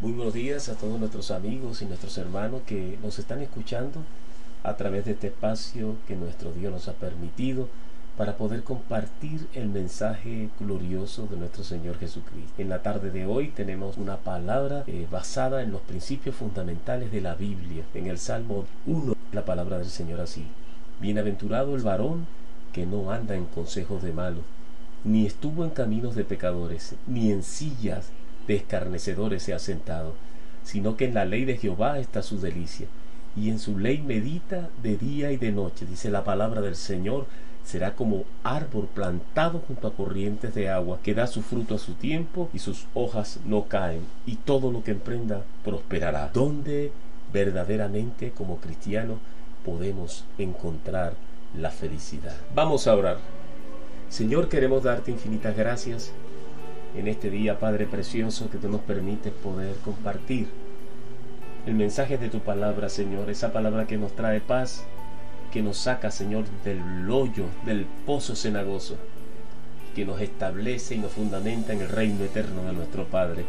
Muy buenos días a todos nuestros amigos y nuestros hermanos que nos están escuchando a través de este espacio que nuestro Dios nos ha permitido para poder compartir el mensaje glorioso de nuestro Señor Jesucristo. En la tarde de hoy tenemos una palabra eh, basada en los principios fundamentales de la Biblia. En el Salmo 1, la palabra del Señor así. Bienaventurado el varón que no anda en consejos de malos, ni estuvo en caminos de pecadores, ni en sillas de escarnecedores se ha sentado, sino que en la ley de Jehová está su delicia, y en su ley medita de día y de noche. Dice la palabra del Señor, será como árbol plantado junto a corrientes de agua, que da su fruto a su tiempo y sus hojas no caen, y todo lo que emprenda prosperará. ¿Dónde verdaderamente como cristianos podemos encontrar la felicidad? Vamos a orar. Señor, queremos darte infinitas gracias en este día, Padre Precioso, que tú nos permites poder compartir el mensaje de tu palabra, Señor, esa palabra que nos trae paz, que nos saca, Señor, del hoyo, del pozo cenagoso, que nos establece y nos fundamenta en el reino eterno de nuestro Padre.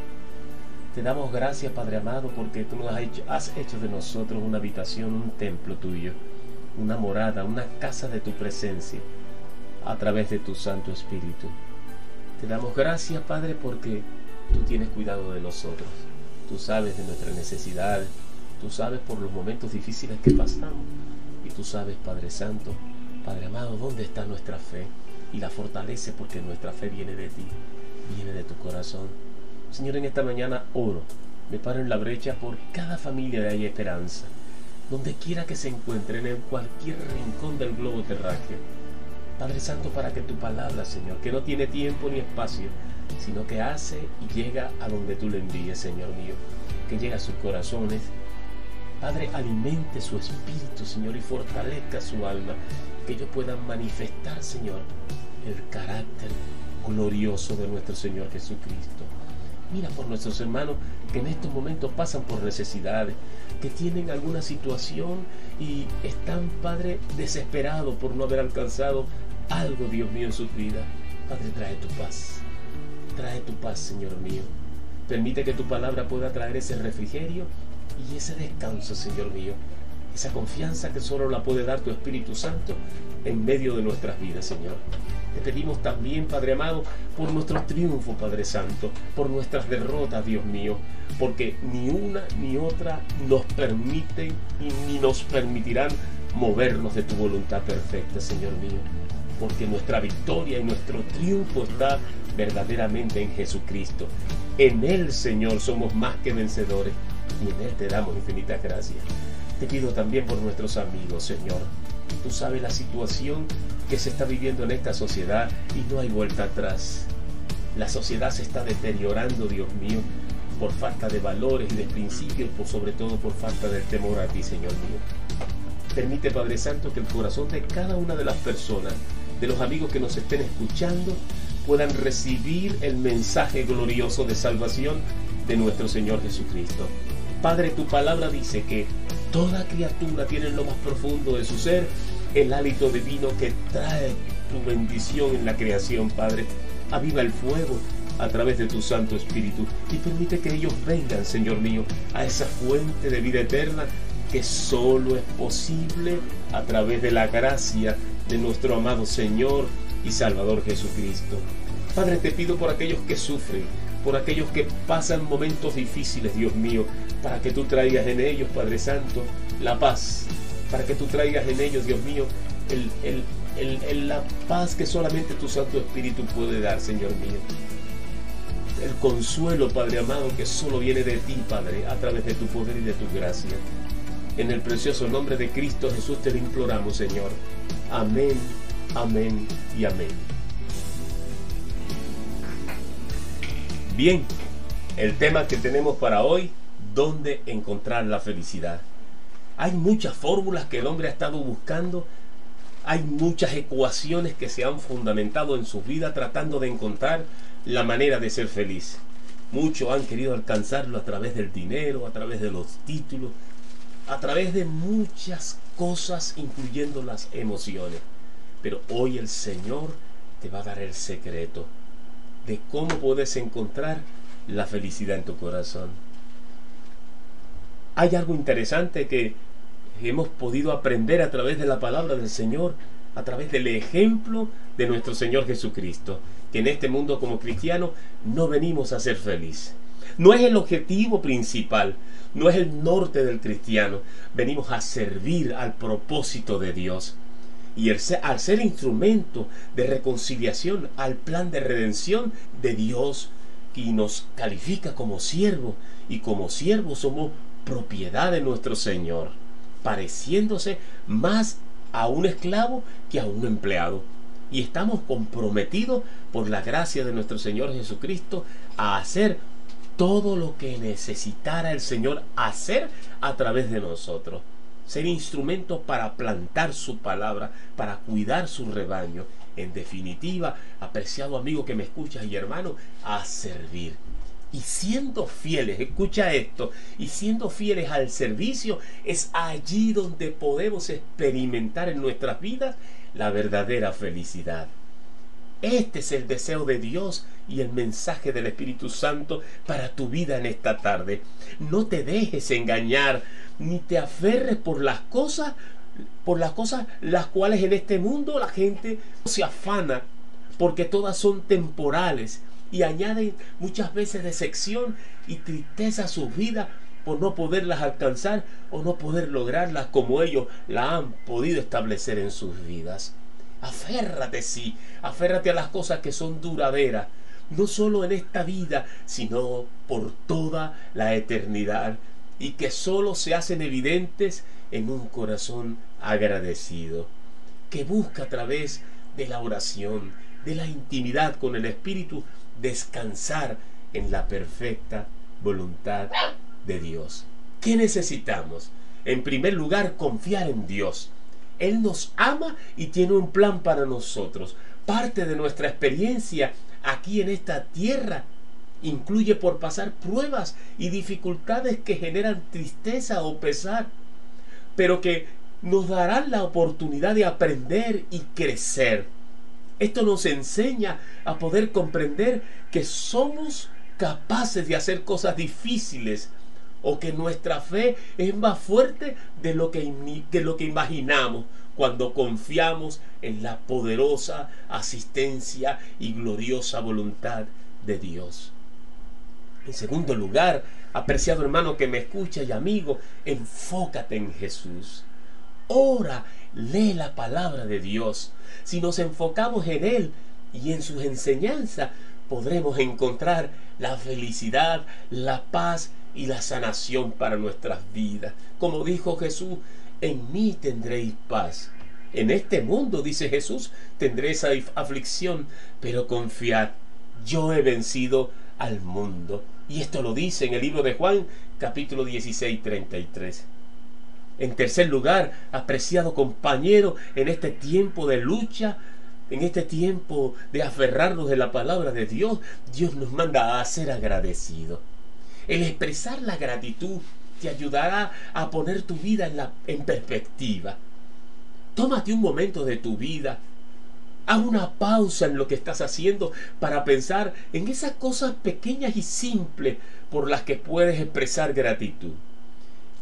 Te damos gracias, Padre amado, porque tú nos has hecho, has hecho de nosotros una habitación, un templo tuyo, una morada, una casa de tu presencia, a través de tu Santo Espíritu. Te damos gracias, Padre, porque tú tienes cuidado de nosotros. Tú sabes de nuestras necesidades. Tú sabes por los momentos difíciles que pasamos. Y tú sabes, Padre Santo, Padre amado, dónde está nuestra fe. Y la fortalece porque nuestra fe viene de ti, viene de tu corazón. Señor, en esta mañana oro. Me paro en la brecha por cada familia de Hay Esperanza. Donde quiera que se encuentren, en cualquier rincón del globo terráqueo Padre Santo, para que tu palabra, Señor, que no tiene tiempo ni espacio, sino que hace y llega a donde tú le envíes, Señor mío, que llegue a sus corazones. Padre, alimente su espíritu, Señor, y fortalezca su alma, que ellos puedan manifestar, Señor, el carácter glorioso de nuestro Señor Jesucristo. Mira por nuestros hermanos que en estos momentos pasan por necesidades, que tienen alguna situación y están, Padre, desesperados por no haber alcanzado algo, Dios mío, en su vida. Padre, trae tu paz. Trae tu paz, Señor mío. Permite que tu palabra pueda traer ese refrigerio y ese descanso, Señor mío. Esa confianza que solo la puede dar tu Espíritu Santo en medio de nuestras vidas, Señor. Te pedimos también, Padre amado, por nuestros triunfos, Padre Santo, por nuestras derrotas, Dios mío, porque ni una ni otra nos permiten y ni nos permitirán movernos de tu voluntad perfecta, Señor mío porque nuestra victoria y nuestro triunfo está verdaderamente en Jesucristo. En Él, Señor, somos más que vencedores y en Él te damos infinitas gracias. Te pido también por nuestros amigos, Señor. Tú sabes la situación que se está viviendo en esta sociedad y no hay vuelta atrás. La sociedad se está deteriorando, Dios mío, por falta de valores y de principios, por sobre todo por falta del temor a ti, Señor mío. Permite, Padre Santo, que el corazón de cada una de las personas de los amigos que nos estén escuchando puedan recibir el mensaje glorioso de salvación de nuestro Señor Jesucristo. Padre, tu palabra dice que toda criatura tiene en lo más profundo de su ser el hálito divino que trae tu bendición en la creación, Padre. Aviva el fuego a través de tu Santo Espíritu y permite que ellos vengan, Señor mío, a esa fuente de vida eterna que solo es posible a través de la gracia de nuestro amado Señor y Salvador Jesucristo. Padre, te pido por aquellos que sufren, por aquellos que pasan momentos difíciles, Dios mío, para que tú traigas en ellos, Padre Santo, la paz, para que tú traigas en ellos, Dios mío, el, la paz que solamente tu Santo Espíritu puede dar, Señor mío. El consuelo, Padre amado, que solo viene de ti, Padre, a través de tu poder y de tu gracia. En el precioso nombre de Cristo Jesús te lo imploramos, Señor. Amén, amén y amén. Bien, el tema que tenemos para hoy, ¿dónde encontrar la felicidad? Hay muchas fórmulas que el hombre ha estado buscando, hay muchas ecuaciones que se han fundamentado en su vida tratando de encontrar la manera de ser feliz. Muchos han querido alcanzarlo a través del dinero, a través de los títulos, a través de muchas cosas, incluyendo las emociones. Pero hoy el Señor te va a dar el secreto de cómo puedes encontrar la felicidad en tu corazón. Hay algo interesante que hemos podido aprender a través de la palabra del Señor, a través del ejemplo de nuestro Señor Jesucristo, que en este mundo como cristiano no venimos a ser felices. No es el objetivo principal, no es el norte del cristiano. Venimos a servir al propósito de Dios. Y al ser instrumento de reconciliación al plan de redención de Dios, que nos califica como siervo, y como siervo somos propiedad de nuestro Señor, pareciéndose más a un esclavo que a un empleado. Y estamos comprometidos por la gracia de nuestro Señor Jesucristo a hacer todo lo que necesitara el Señor hacer a través de nosotros. Ser instrumento para plantar su palabra, para cuidar su rebaño. En definitiva, apreciado amigo que me escuchas y hermano, a servir y siendo fieles, escucha esto, y siendo fieles al servicio, es allí donde podemos experimentar en nuestras vidas la verdadera felicidad. Este es el deseo de Dios y el mensaje del Espíritu Santo para tu vida en esta tarde. No te dejes engañar, ni te aferres por las cosas, por las cosas las cuales en este mundo la gente se afana, porque todas son temporales y añaden muchas veces decepción y tristeza a sus vidas por no poderlas alcanzar o no poder lograrlas como ellos la han podido establecer en sus vidas. Aférrate, sí, aférrate a las cosas que son duraderas, no solo en esta vida, sino por toda la eternidad, y que solo se hacen evidentes en un corazón agradecido, que busca a través de la oración, de la intimidad con el Espíritu, descansar en la perfecta voluntad de Dios. ¿Qué necesitamos? En primer lugar, confiar en Dios. Él nos ama y tiene un plan para nosotros. Parte de nuestra experiencia aquí en esta tierra incluye por pasar pruebas y dificultades que generan tristeza o pesar, pero que nos darán la oportunidad de aprender y crecer esto nos enseña a poder comprender que somos capaces de hacer cosas difíciles o que nuestra fe es más fuerte de lo que, de lo que imaginamos cuando confiamos en la poderosa asistencia y gloriosa voluntad de Dios. En segundo lugar, apreciado hermano que me escucha y amigo, enfócate en Jesús. Ora lee la palabra de Dios. Si nos enfocamos en Él y en sus enseñanzas, podremos encontrar la felicidad, la paz y la sanación para nuestras vidas. Como dijo Jesús, en mí tendréis paz. En este mundo, dice Jesús, tendréis aflicción, pero confiad, yo he vencido al mundo. Y esto lo dice en el libro de Juan, capítulo 16, 33. En tercer lugar, apreciado compañero, en este tiempo de lucha, en este tiempo de aferrarnos de la palabra de Dios, Dios nos manda a ser agradecidos. El expresar la gratitud te ayudará a poner tu vida en, la, en perspectiva. Tómate un momento de tu vida. Haz una pausa en lo que estás haciendo para pensar en esas cosas pequeñas y simples por las que puedes expresar gratitud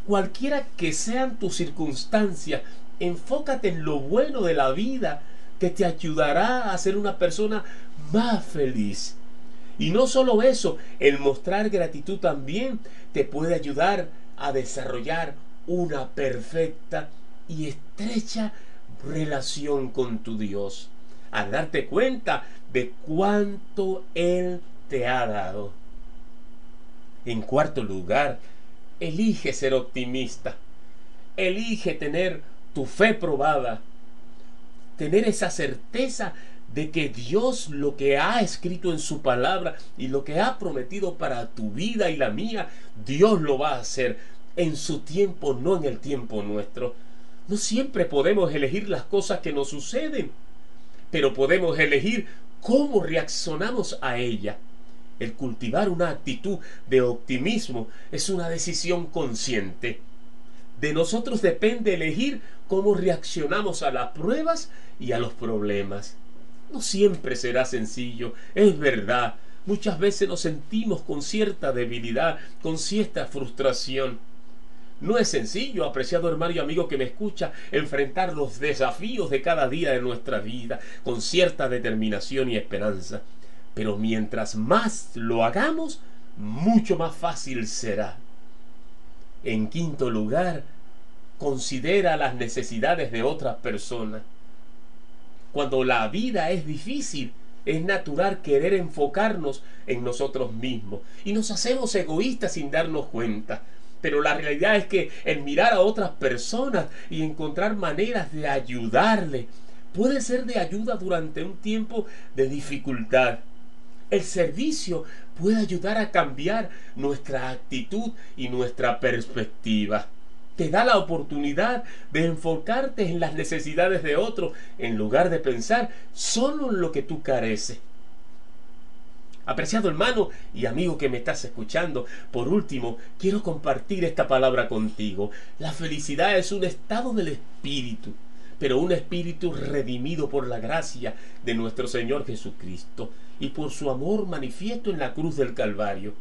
cualquiera que sean tus circunstancias, enfócate en lo bueno de la vida que te ayudará a ser una persona más feliz. Y no solo eso, el mostrar gratitud también te puede ayudar a desarrollar una perfecta y estrecha relación con tu Dios, a darte cuenta de cuánto Él te ha dado. En cuarto lugar, Elige ser optimista. Elige tener tu fe probada. Tener esa certeza de que Dios lo que ha escrito en su palabra y lo que ha prometido para tu vida y la mía, Dios lo va a hacer en su tiempo, no en el tiempo nuestro. No siempre podemos elegir las cosas que nos suceden, pero podemos elegir cómo reaccionamos a ella. El cultivar una actitud de optimismo es una decisión consciente. De nosotros depende elegir cómo reaccionamos a las pruebas y a los problemas. No siempre será sencillo, es verdad. Muchas veces nos sentimos con cierta debilidad, con cierta frustración. No es sencillo, apreciado hermano y amigo que me escucha, enfrentar los desafíos de cada día de nuestra vida con cierta determinación y esperanza. Pero mientras más lo hagamos, mucho más fácil será. En quinto lugar, considera las necesidades de otras personas. Cuando la vida es difícil, es natural querer enfocarnos en nosotros mismos y nos hacemos egoístas sin darnos cuenta. Pero la realidad es que el mirar a otras personas y encontrar maneras de ayudarle puede ser de ayuda durante un tiempo de dificultad. El servicio puede ayudar a cambiar nuestra actitud y nuestra perspectiva. Te da la oportunidad de enfocarte en las necesidades de otro en lugar de pensar solo en lo que tú careces. Apreciado hermano y amigo que me estás escuchando, por último, quiero compartir esta palabra contigo. La felicidad es un estado del espíritu, pero un espíritu redimido por la gracia de nuestro Señor Jesucristo y por su amor manifiesto en la cruz del Calvario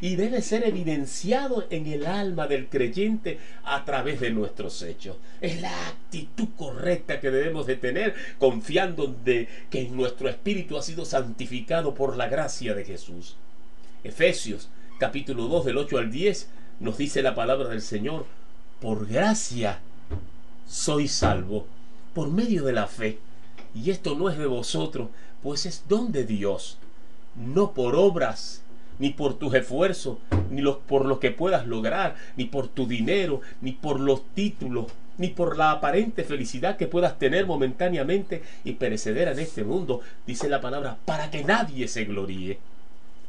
y debe ser evidenciado en el alma del creyente a través de nuestros hechos. Es la actitud correcta que debemos de tener confiando de que nuestro espíritu ha sido santificado por la gracia de Jesús. Efesios capítulo 2 del 8 al 10 nos dice la palabra del Señor, por gracia soy salvo, por medio de la fe. Y esto no es de vosotros, pues es don de Dios, no por obras ni por tus esfuerzos, ni por lo que puedas lograr, ni por tu dinero, ni por los títulos, ni por la aparente felicidad que puedas tener momentáneamente y perecedera en este mundo, dice la palabra, para que nadie se gloríe,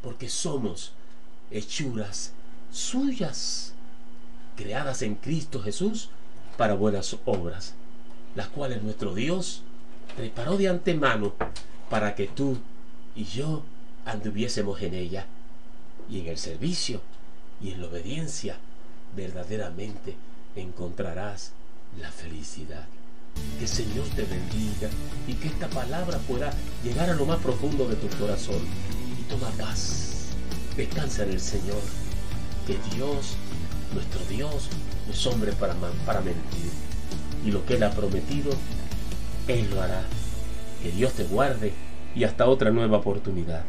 porque somos hechuras suyas, creadas en Cristo Jesús para buenas obras, las cuales nuestro Dios preparó de antemano para que tú y yo anduviésemos en ella y en el servicio y en la obediencia verdaderamente encontrarás la felicidad. Que el Señor te bendiga y que esta palabra pueda llegar a lo más profundo de tu corazón y toma paz. Descansa en el Señor. Que Dios, nuestro Dios, no es hombre para, para mentir. Y lo que Él ha prometido, Él lo hará. Que Dios te guarde y hasta otra nueva oportunidad.